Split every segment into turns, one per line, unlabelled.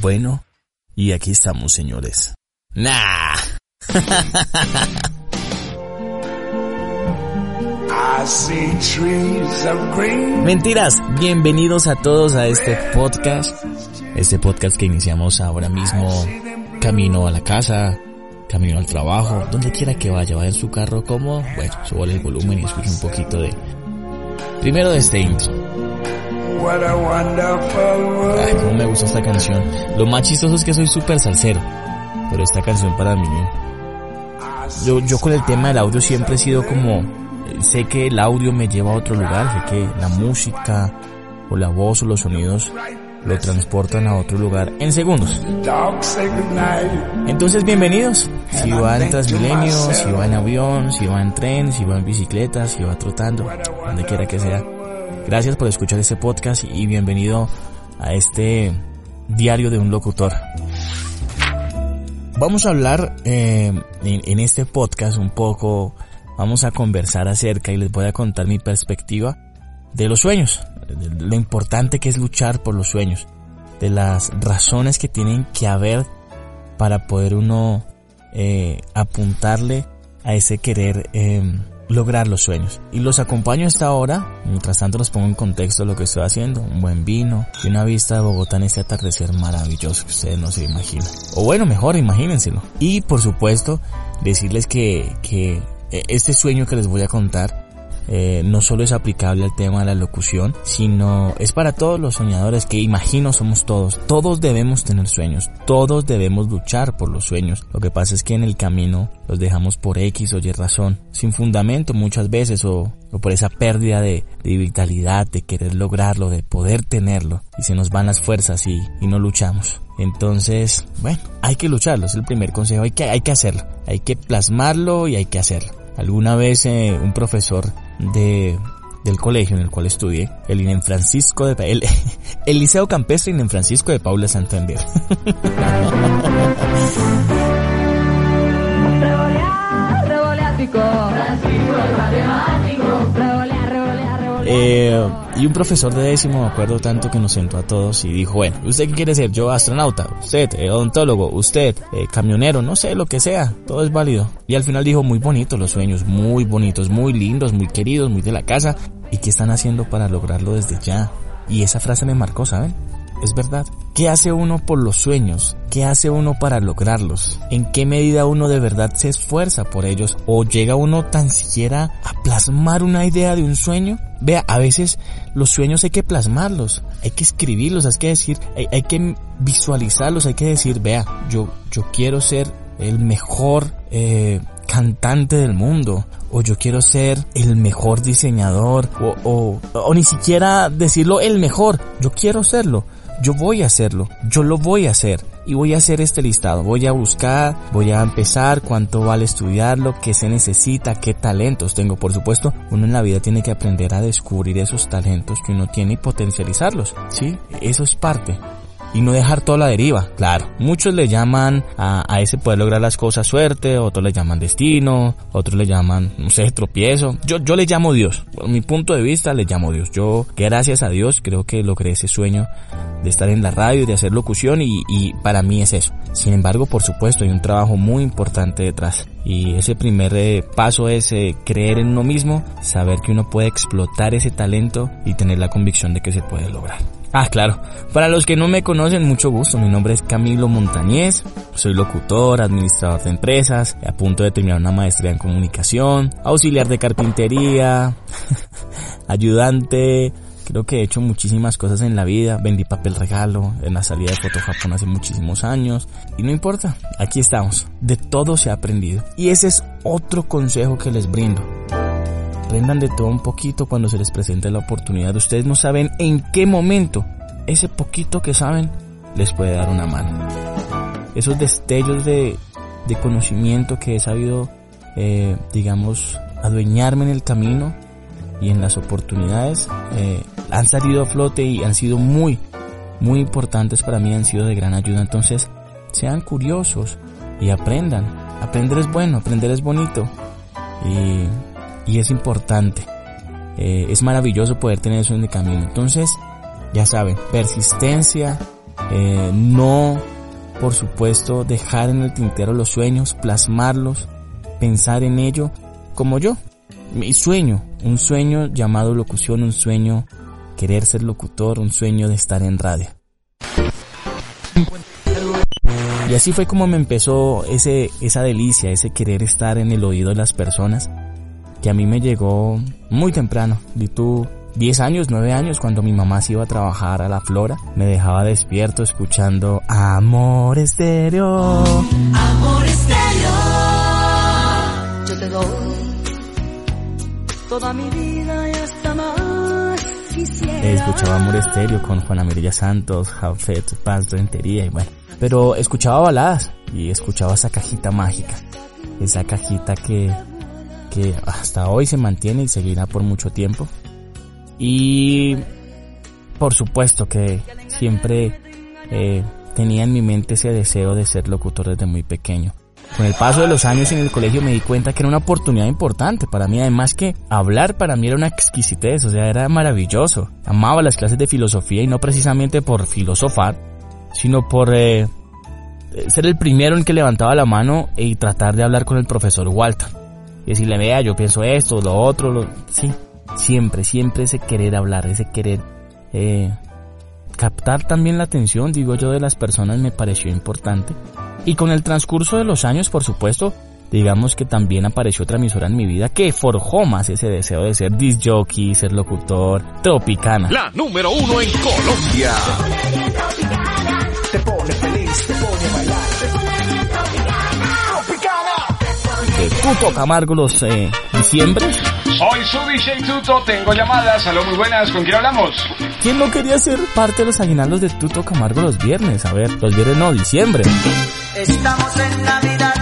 Bueno, y aquí estamos, señores. Nah. Mentiras, bienvenidos a todos a este podcast. Este podcast que iniciamos ahora mismo, camino a la casa, camino al trabajo, donde quiera que vaya, vaya en su carro como, bueno, subo el volumen y escuche un poquito de... Primero de este intro. Ay, cómo me gusta esta canción. Lo más chistoso es que soy súper salsero, pero esta canción para mí... Yo, yo con el tema del audio siempre he sido como... Sé que el audio me lleva a otro lugar, sé que la música o la voz o los sonidos lo transportan a otro lugar en segundos. Entonces bienvenidos. Si va en Transmilenio, si va en avión, si va en tren, si va en bicicleta, si va trotando, donde quiera que sea. Gracias por escuchar este podcast y bienvenido a este diario de un locutor. Vamos a hablar eh, en, en este podcast un poco, vamos a conversar acerca y les voy a contar mi perspectiva de los sueños, lo importante que es luchar por los sueños, de las razones que tienen que haber para poder uno eh, apuntarle a ese querer eh, lograr los sueños. Y los acompaño hasta ahora, mientras tanto los pongo en contexto lo que estoy haciendo, un buen vino y una vista de Bogotá en este atardecer maravilloso que ustedes no se imaginan. O bueno, mejor imagínenselo. Y por supuesto, decirles que, que eh, este sueño que les voy a contar eh, no solo es aplicable al tema de la locución, sino es para todos los soñadores que imagino somos todos. Todos debemos tener sueños, todos debemos luchar por los sueños. Lo que pasa es que en el camino los dejamos por X o Y razón, sin fundamento muchas veces o, por esa pérdida de, vitalidad, de querer lograrlo, de poder tenerlo y se nos van las fuerzas y, y no luchamos. Entonces, bueno, hay que lucharlo, es el primer consejo, hay que, hay que hacerlo, hay que plasmarlo y hay que hacerlo. Alguna vez eh, un profesor de, del colegio en el cual estudié, el INEN Francisco de el, el Liceo Campestre INEN Francisco de Paula Santander. Eh, y un profesor de décimo, me acuerdo tanto que nos sentó a todos y dijo, bueno, ¿usted qué quiere ser? Yo astronauta, usted eh, odontólogo, usted eh, camionero, no sé, lo que sea, todo es válido. Y al final dijo, muy bonitos los sueños, muy bonitos, muy lindos, muy queridos, muy de la casa. ¿Y qué están haciendo para lograrlo desde ya? Y esa frase me marcó, ¿saben? Es verdad. ¿Qué hace uno por los sueños? ¿Qué hace uno para lograrlos? ¿En qué medida uno de verdad se esfuerza por ellos? ¿O llega uno tan siquiera a plasmar una idea de un sueño? Vea, a veces los sueños hay que plasmarlos, hay que escribirlos, hay que decir, hay, que visualizarlos, hay que decir, vea, yo, yo quiero ser el mejor eh, cantante del mundo o yo quiero ser el mejor diseñador o, o, ni siquiera decirlo el mejor, yo quiero serlo yo voy a hacerlo, yo lo voy a hacer y voy a hacer este listado, voy a buscar, voy a empezar cuánto vale estudiarlo, qué se necesita, qué talentos tengo, por supuesto, uno en la vida tiene que aprender a descubrir esos talentos que uno tiene y potencializarlos, ¿sí? Eso es parte y no dejar toda la deriva. Claro, muchos le llaman a, a, ese poder lograr las cosas suerte, otros le llaman destino, otros le llaman, no sé, tropiezo. Yo, yo le llamo Dios. Por mi punto de vista le llamo Dios. Yo, gracias a Dios, creo que logré ese sueño de estar en la radio y de hacer locución y, y para mí es eso. Sin embargo, por supuesto, hay un trabajo muy importante detrás. Y ese primer eh, paso es eh, creer en uno mismo, saber que uno puede explotar ese talento y tener la convicción de que se puede lograr. Ah, claro. Para los que no me conocen, mucho gusto. Mi nombre es Camilo Montañez. Soy locutor, administrador de empresas, a punto de terminar una maestría en comunicación, auxiliar de carpintería, ayudante. Creo que he hecho muchísimas cosas en la vida. Vendí papel regalo en la salida de Foto Japón hace muchísimos años. Y no importa, aquí estamos. De todo se ha aprendido. Y ese es otro consejo que les brindo aprendan de todo un poquito cuando se les presente la oportunidad. Ustedes no saben en qué momento ese poquito que saben les puede dar una mano. Esos destellos de, de conocimiento que he sabido, eh, digamos, adueñarme en el camino y en las oportunidades, eh, han salido a flote y han sido muy, muy importantes para mí, han sido de gran ayuda. Entonces, sean curiosos y aprendan. Aprender es bueno, aprender es bonito. Y y es importante. eh, es maravilloso poder tener eso en el camino. Entonces, ya saben, persistencia, eh, no, por supuesto, dejar en el tintero los sueños, plasmarlos, pensar en ello, como yo. Mi sueño, un sueño llamado locución, un sueño querer ser locutor, un sueño de estar en radio. Y así fue como me empezó ese, esa delicia, ese querer estar en el oído de las personas, que a mí me llegó muy temprano. Y tú, 10 años, 9 años, cuando mi mamá se iba a trabajar a la flora, me dejaba despierto escuchando Amor Estéreo. Amor Estéreo. Yo te doy toda mi vida y hasta más quisiera. Escuchaba Amor Estéreo con Juana Mirilla Santos, Jafet, Paz Rentería y bueno. Pero escuchaba baladas y escuchaba esa cajita mágica. Esa cajita que, que hasta hoy se mantiene y seguirá por mucho tiempo. Y por supuesto que siempre eh, tenía en mi mente ese deseo de ser locutor desde muy pequeño. Con el paso de los años en el colegio me di cuenta que era una oportunidad importante para mí, además que hablar para mí era una exquisitez, o sea, era maravilloso. Amaba las clases de filosofía y no precisamente por filosofar, sino por eh, ser el primero en que levantaba la mano y tratar de hablar con el profesor Walter. Y decirle, vea, yo pienso esto, lo otro, lo... sí, Siempre, siempre ese querer hablar, ese querer eh, captar también la atención, digo yo, de las personas me pareció importante. Y con el transcurso de los años, por supuesto, digamos que también apareció otra emisora en mi vida que forjó más ese deseo de ser disc jockey, ser locutor, tropicana.
La número uno en Colombia. Te pone
feliz, te pone bailar. De Tuto Camargo los eh, diciembres
soy su DJ Tuto, tengo llamadas. Aló, muy buenas, ¿con quién hablamos?
¿Quién no quería ser parte de los aguinaldos de Tuto Camargo los viernes? A ver, los viernes no, diciembre. Estamos en Navidad.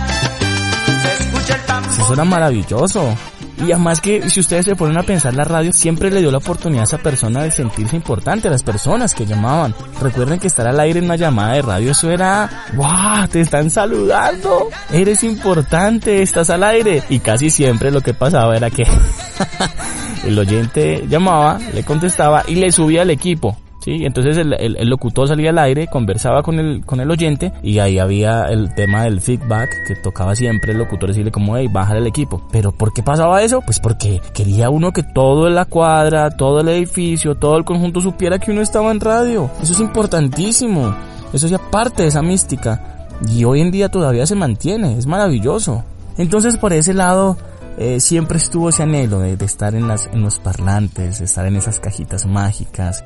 Se escucha el tambor. Eso era maravilloso. Y además que si ustedes se ponen a pensar, la radio siempre le dio la oportunidad a esa persona de sentirse importante, a las personas que llamaban. Recuerden que estar al aire en una llamada de radio, eso era, ¡wow! Te están saludando. Eres importante, estás al aire. Y casi siempre lo que pasaba era que el oyente llamaba, le contestaba y le subía al equipo. ¿Sí? Entonces el, el, locutor salía al aire, conversaba con el, con el oyente y ahí había el tema del feedback que tocaba siempre el locutor decirle como, hey, baja el equipo. Pero ¿por qué pasaba eso? Pues porque quería uno que todo la cuadra, todo el edificio, todo el conjunto supiera que uno estaba en radio. Eso es importantísimo. Eso ya parte de esa mística. Y hoy en día todavía se mantiene. Es maravilloso. Entonces por ese lado, eh, siempre estuvo ese anhelo de, de, estar en, las, en los parlantes, de estar en esas cajitas mágicas,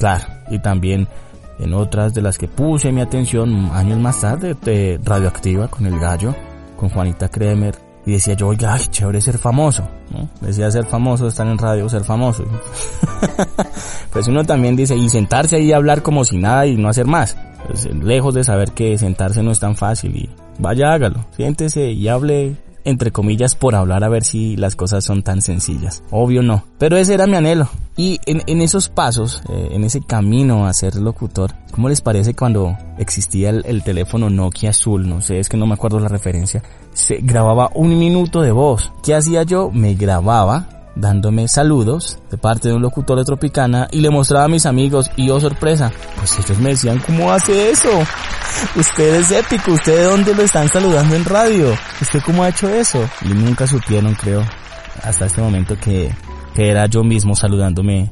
Claro, y también en otras de las que puse mi atención años más tarde, de Radioactiva con el gallo, con Juanita Kremer, y decía yo, oiga, ay, chévere ser famoso, ¿no? Decía ser famoso, estar en radio, ser famoso. pues uno también dice, y sentarse ahí y hablar como si nada y no hacer más. Pues, lejos de saber que sentarse no es tan fácil y vaya hágalo, siéntese y hable entre comillas, por hablar a ver si las cosas son tan sencillas. Obvio no. Pero ese era mi anhelo. Y en, esos pasos, eh, en ese camino a ser locutor, ¿cómo les parece cuando existía el, teléfono Nokia azul? No sé, es que no me acuerdo la referencia. Se grababa un minuto de voz. ¿Qué hacía yo? Me grababa dándome saludos de parte de un locutor de Tropicana y le mostraba a mis amigos y oh sorpresa, pues ellos me decían, ¿cómo hace eso? Usted es épico, ¿usted de dónde lo están saludando en radio? ¿Usted cómo ha hecho eso? Y nunca supieron, creo, hasta este momento que, que era yo mismo saludándome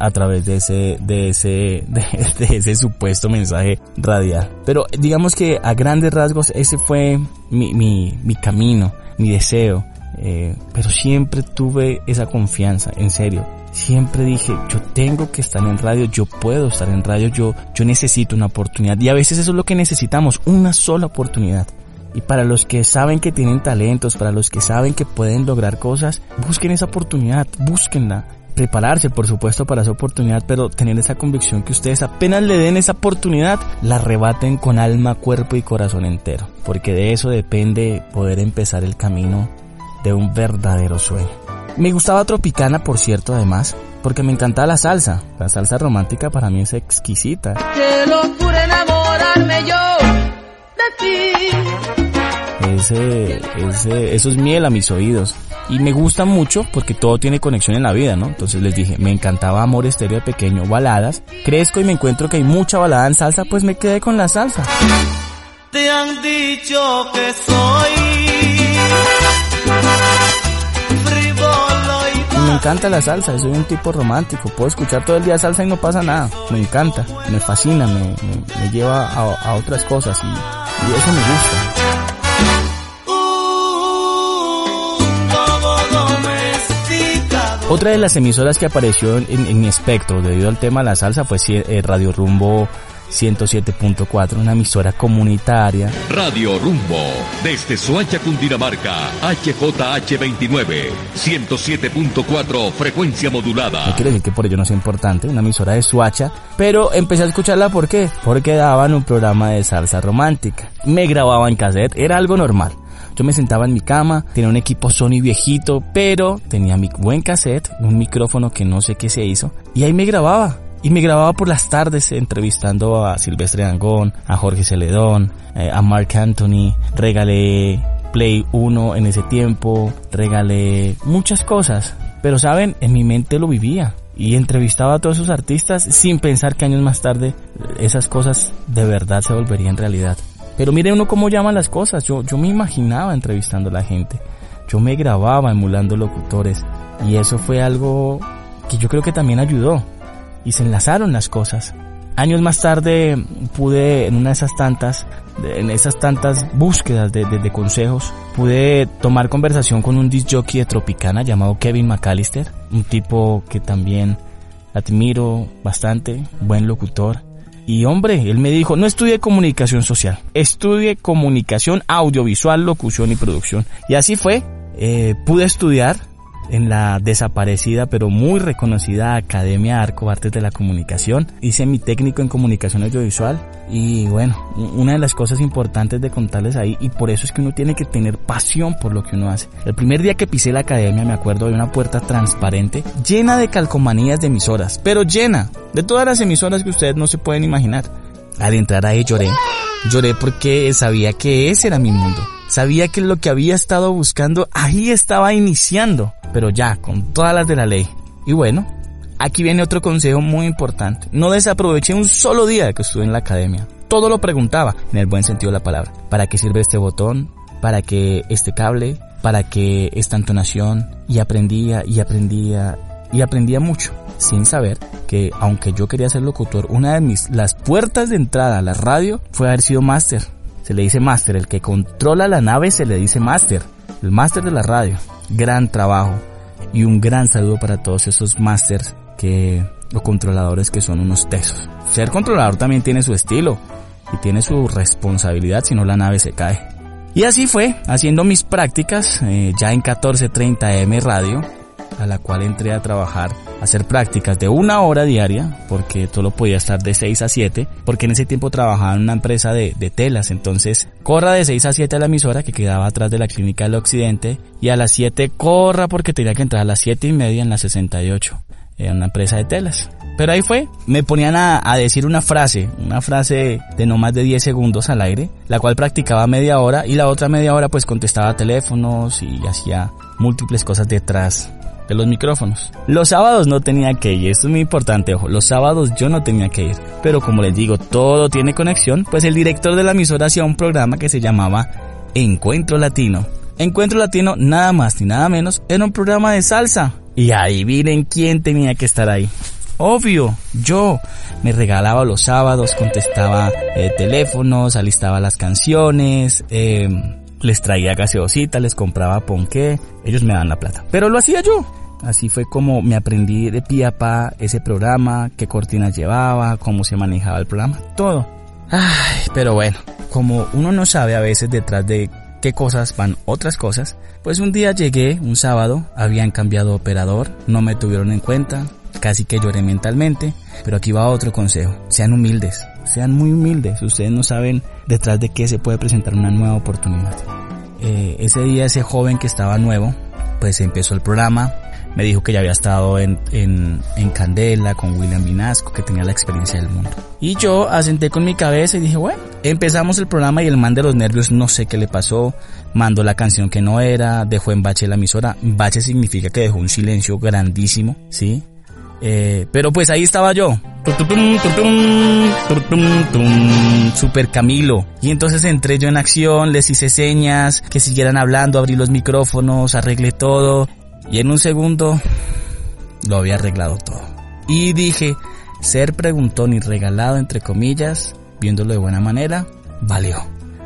a través de ese, de ese, de, ese supuesto mensaje radial. Pero digamos que a grandes rasgos ese fue mi, mi, mi camino, mi deseo. Eh, pero siempre tuve esa confianza, en serio. Siempre dije, yo tengo que estar en radio, yo puedo estar en radio, yo, yo necesito una oportunidad. Y a veces eso es lo que necesitamos, una sola oportunidad. Y para los que saben que tienen talentos, para los que saben que pueden lograr cosas, busquen esa oportunidad, búsquenla. Prepararse, por supuesto, para esa oportunidad, pero tener esa convicción que ustedes apenas le den esa oportunidad, la rebaten con alma, cuerpo y corazón entero. Porque de eso depende poder empezar el camino de un verdadero sueño. Me gustaba Tropicana, por cierto, además, porque me encantaba la salsa. La salsa romántica para mí es exquisita. Qué locura enamorarme yo de ti. ese, ese, eso es miel a mis oídos. Y me gusta mucho porque todo tiene conexión en la vida, ¿no? Entonces les dije, me encantaba Amor Estéreo de pequeño, baladas. Crezco y me encuentro que hay mucha balada en salsa, pues me quedé con la salsa.
Te han dicho que soy
encanta la salsa, soy un tipo romántico, puedo escuchar todo el día salsa y no pasa nada, me encanta, me fascina, me, lleva a, otras cosas y, eso me gusta. Otra de las emisoras que apareció en, mi espectro debido al tema de la salsa fue eh, Radio Rumbo 107.4, una emisora comunitaria.
Radio Rumbo, desde Soacha, Cundinamarca, HJH29, 107.4, frecuencia modulada.
No quiere decir que por ello no sea importante, una emisora de Suacha, pero empecé a escucharla ¿por qué? Porque daban un programa de salsa romántica. Me grababa en cassette, era algo normal. Yo me sentaba en mi cama, tenía un equipo Sony viejito, pero tenía mi buen cassette, un micrófono que no sé qué se hizo, y ahí me grababa y me grababa por las tardes entrevistando a Silvestre Dangón, a Jorge Celedón, eh, a Mark Anthony. Regalé Play 1 en ese tiempo, regalé muchas cosas. Pero saben, en mi mente lo vivía. Y entrevistaba a todos esos artistas sin pensar que años más tarde esas cosas de verdad se volverían realidad. Pero mire uno cómo llaman las cosas. Yo, yo me imaginaba entrevistando a la gente. Yo me grababa emulando locutores. Y eso fue algo que yo creo que también ayudó y se enlazaron las cosas. Años más tarde pude, en una de esas tantas, en esas tantas búsquedas de, consejos, pude tomar conversación con un disc jockey de Tropicana llamado Kevin McAllister, un tipo que también admiro bastante, buen locutor. Y hombre, él me dijo, no estudie comunicación social, estudie comunicación audiovisual, locución y producción. Y así fue, eh, pude estudiar en la desaparecida pero muy reconocida Academia Arco Artes de la Comunicación. Hice mi técnico en comunicación audiovisual y bueno, una de las cosas importantes de contarles ahí y por eso es que uno tiene que tener pasión por lo que uno hace. El primer día que pisé la academia me acuerdo de una puerta transparente llena de calcomanías de emisoras, pero llena de todas las emisoras que ustedes no se pueden imaginar. Al entrar ahí lloré. Lloré porque sabía que ese era mi mundo. Sabía que lo que había estado buscando ahí estaba iniciando pero ya, con todas las de la ley. Y bueno, aquí viene otro consejo muy importante. No desaproveché un solo día que estuve en la academia. Todo lo preguntaba, en el buen sentido de la palabra. ¿Para qué sirve este botón? ¿Para qué este cable? ¿Para qué esta entonación? Y aprendía y aprendía y aprendía mucho, sin saber que aunque yo quería ser locutor, una de mis, las puertas de entrada a la radio fue haber sido máster. Se le dice máster, el que controla la nave se le dice máster, el máster de la radio. Gran trabajo. Y un gran saludo para todos esos masters que los controladores que son unos tesos. Ser controlador también tiene su estilo y tiene su responsabilidad si no la nave se cae. Y así fue, haciendo mis prácticas eh, ya en 1430 M Radio, a la cual entré a trabajar, a hacer prácticas de una hora diaria, porque todo podía estar de 6 a 7, porque en ese tiempo trabajaba en una empresa de, telas, entonces corra de 6 a 7 a la emisora que quedaba atrás de la clínica del occidente, y a las 7 corra porque tenía que entrar a las 7 y media en la 68, en una empresa de telas. Pero ahí fue, me ponían a, a, decir una frase, una frase de no más de 10 segundos al aire, la cual practicaba media hora y la otra media hora pues contestaba teléfonos y hacía múltiples cosas detrás los micrófonos. Los sábados no tenía que ir, esto es muy importante, ojo, los sábados yo no tenía que ir. Pero como les digo, todo tiene conexión, pues el director de la emisora hacía un programa que se llamaba Encuentro Latino. Encuentro Latino, nada más ni nada menos, era un programa de salsa. Y ahí miren quién tenía que estar ahí. Obvio, yo me regalaba los sábados, contestaba eh, teléfonos, alistaba las canciones, eh, les traía gaseosita, les compraba ponqué, ellos me dan la plata. Pero lo hacía yo. Así fue como me aprendí de pie a pa ese programa, qué cortinas llevaba, cómo se manejaba el programa, todo. Ay, pero bueno, como uno no sabe a veces detrás de qué cosas van otras cosas, pues un día llegué, un sábado, habían cambiado operador, no me tuvieron en cuenta, casi que lloré mentalmente, pero aquí va otro consejo, sean humildes, sean muy humildes, ustedes no saben detrás de qué se puede presentar una nueva oportunidad. Eh, ese día ese joven que estaba nuevo, pues empezó el programa, me dijo que ya había estado en, en, en, Candela con William Vinasco, que tenía la experiencia del mundo. Y yo asenté con mi cabeza y dije, bueno, Empezamos el programa y el man de los nervios no sé qué le pasó, mandó la canción que no era, dejó en bache la emisora. Bache significa que dejó un silencio grandísimo, ¿sí? Eh, pero pues ahí estaba yo. Super Camilo. Y entonces entré yo en acción, les hice señas, que siguieran hablando, abrí los micrófonos, arreglé todo. Y en un segundo lo había arreglado todo. Y dije, ser preguntón y regalado entre comillas, viéndolo de buena manera, valió.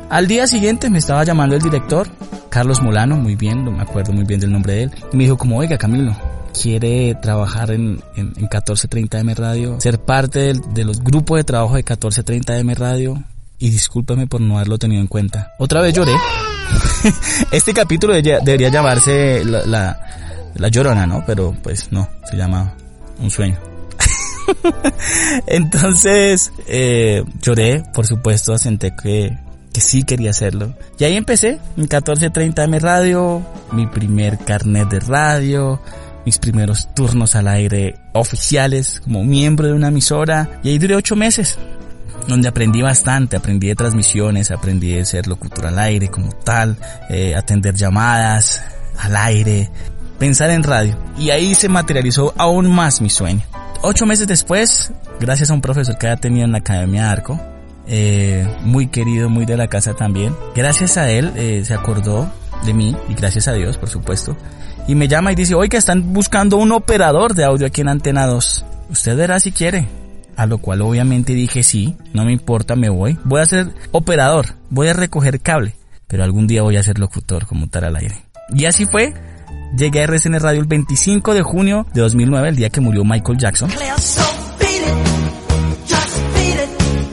Al día siguiente me estaba llamando el director, Carlos Molano, muy bien, no me acuerdo muy bien del nombre de él, y me dijo como, oiga Camilo, quiere trabajar en, en, 1430M Radio, ser parte de los grupos de trabajo de 1430M Radio, y discúlpame por no haberlo tenido en cuenta. Otra vez lloré. este capítulo debería, llamarse la, la, la llorona, ¿no? Pero pues no, se llama un sueño. Entonces, eh, lloré, por supuesto, asenté que, que sí quería hacerlo. Y ahí empecé, en 1430 M Radio, mi primer carnet de radio, mis primeros turnos al aire oficiales como miembro de una emisora. Y ahí duré ocho meses, donde aprendí bastante, aprendí de transmisiones, aprendí de ser locutor al aire como tal, eh, atender llamadas al aire, pensar en radio. Y ahí se materializó aún más mi sueño. Ocho meses después, gracias a un profesor que había tenido en la Academia Arco, eh, muy querido, muy de la casa también, gracias a él eh, se acordó de mí y gracias a Dios, por supuesto, y me llama y dice, que están buscando un operador de audio aquí en Antena 2. Usted verá si quiere. A lo cual obviamente dije sí, no me importa, me voy. Voy a ser operador, voy a recoger cable, pero algún día voy a ser locutor como tal al aire. Y así fue, Llegué a RCN Radio el 25 de junio de 2009, el día que murió Michael Jackson.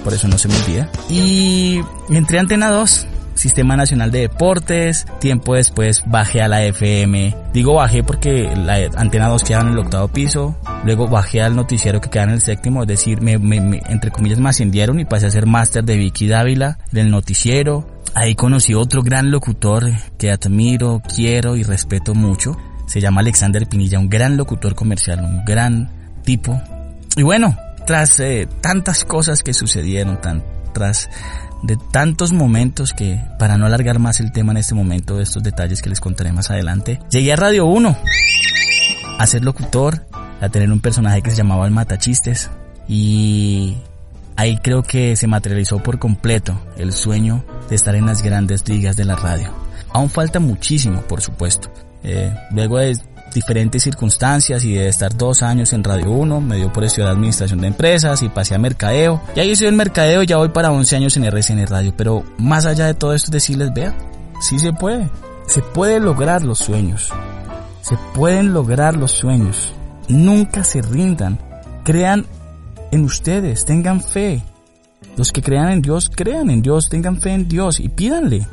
Por eso no se me olvida. Y entré a Antena 2, Sistema Nacional de Deportes. Tiempo después bajé a la FM. Digo bajé porque la Antena 2 queda en el octavo piso. Luego bajé al noticiero que queda en el séptimo. Es decir, me, entre comillas me ascendieron y pasé a ser máster de Vicky Dávila del noticiero. Ahí conocí otro gran locutor que admiro, quiero y respeto mucho. Se llama Alexander Pinilla, un gran locutor comercial, un gran tipo. Y bueno, tras eh, tantas cosas que sucedieron, tras de tantos momentos que, para no alargar más el tema en este momento, de estos detalles que les contaré más adelante, llegué a Radio 1 a ser locutor, a tener un personaje que se llamaba el Matachistes y ahí creo que se materializó por completo el sueño de estar en las grandes ligas de la radio. Aún falta muchísimo, por supuesto. Eh, luego de diferentes circunstancias y de estar dos años en Radio 1, me dio por estudiar administración de empresas y pasé a mercadeo. Y ahí estoy en mercadeo y ya voy para 11 años en RCN Radio. Pero más allá de todo esto, decirles, vea, sí se puede. Se puede lograr los sueños. Se pueden lograr los sueños. Nunca se rindan. Crean en ustedes, tengan fe. Los que crean en Dios, crean en Dios, tengan fe en Dios y pídanle.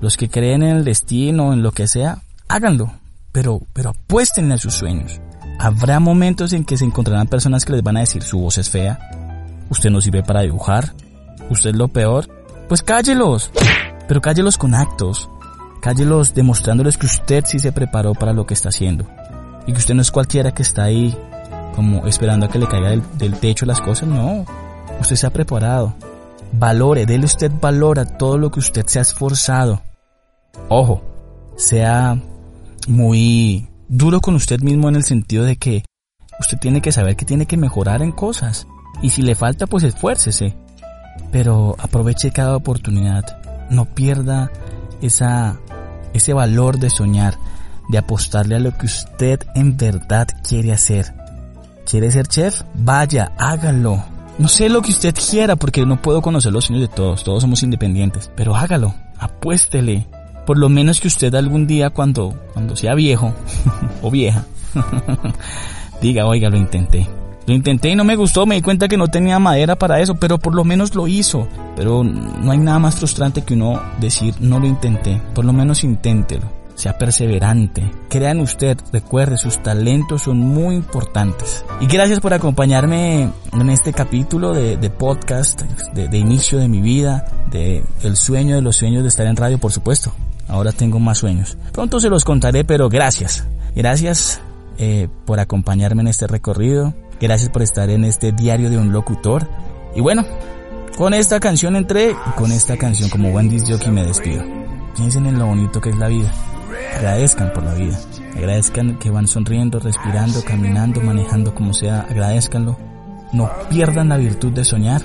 Los que creen en el destino, en lo que sea, háganlo, pero, pero apuesten a sus sueños. Habrá momentos en que se encontrarán personas que les van a decir su voz es fea, usted no sirve para dibujar, usted es lo peor. Pues cállelos, pero cállelos con actos, cállelos demostrándoles que usted sí se preparó para lo que está haciendo y que usted no es cualquiera que está ahí como esperando a que le caiga del, techo las cosas, no. Usted se ha preparado. Valore, déle usted valor a todo lo que usted se ha esforzado. Ojo, sea muy duro con usted mismo en el sentido de que usted tiene que saber que tiene que mejorar en cosas. Y si le falta, pues esfuércese. Pero aproveche cada oportunidad. No pierda esa, ese valor de soñar, de apostarle a lo que usted en verdad quiere hacer. ¿Quiere ser chef? Vaya, hágalo. No sé lo que usted quiera porque no puedo conocer los sueños de todos, todos somos independientes, pero hágalo, apuéstele. Por lo menos que usted algún día cuando, cuando sea viejo o vieja, diga, oiga, lo intenté. Lo intenté y no me gustó, me di cuenta que no tenía madera para eso, pero por lo menos lo hizo. Pero no hay nada más frustrante que uno decir, no lo intenté, por lo menos inténtelo sea perseverante, crea en usted, recuerde, sus talentos son muy importantes. Y gracias por acompañarme en este capítulo de, podcast, de, inicio de mi vida, de el sueño de los sueños de estar en radio, por supuesto. Ahora tengo más sueños. Pronto se los contaré, pero gracias. Gracias eh, por acompañarme en este recorrido. Gracias por estar en este diario de un locutor. Y bueno, Con esta canción entré y con esta canción como buen disc jockey me despido. Piensen en lo bonito que es la vida. Agradezcan por la vida. Agradezcan que van sonriendo, respirando, caminando, manejando como sea. Agradezcanlo. No pierdan la virtud de soñar.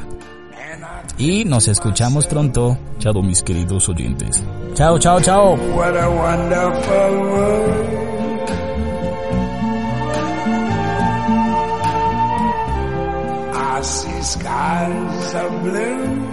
Y nos escuchamos pronto. Chao mis queridos oyentes. Chao, chao, chao.
What a wonderful world. I see skies of blue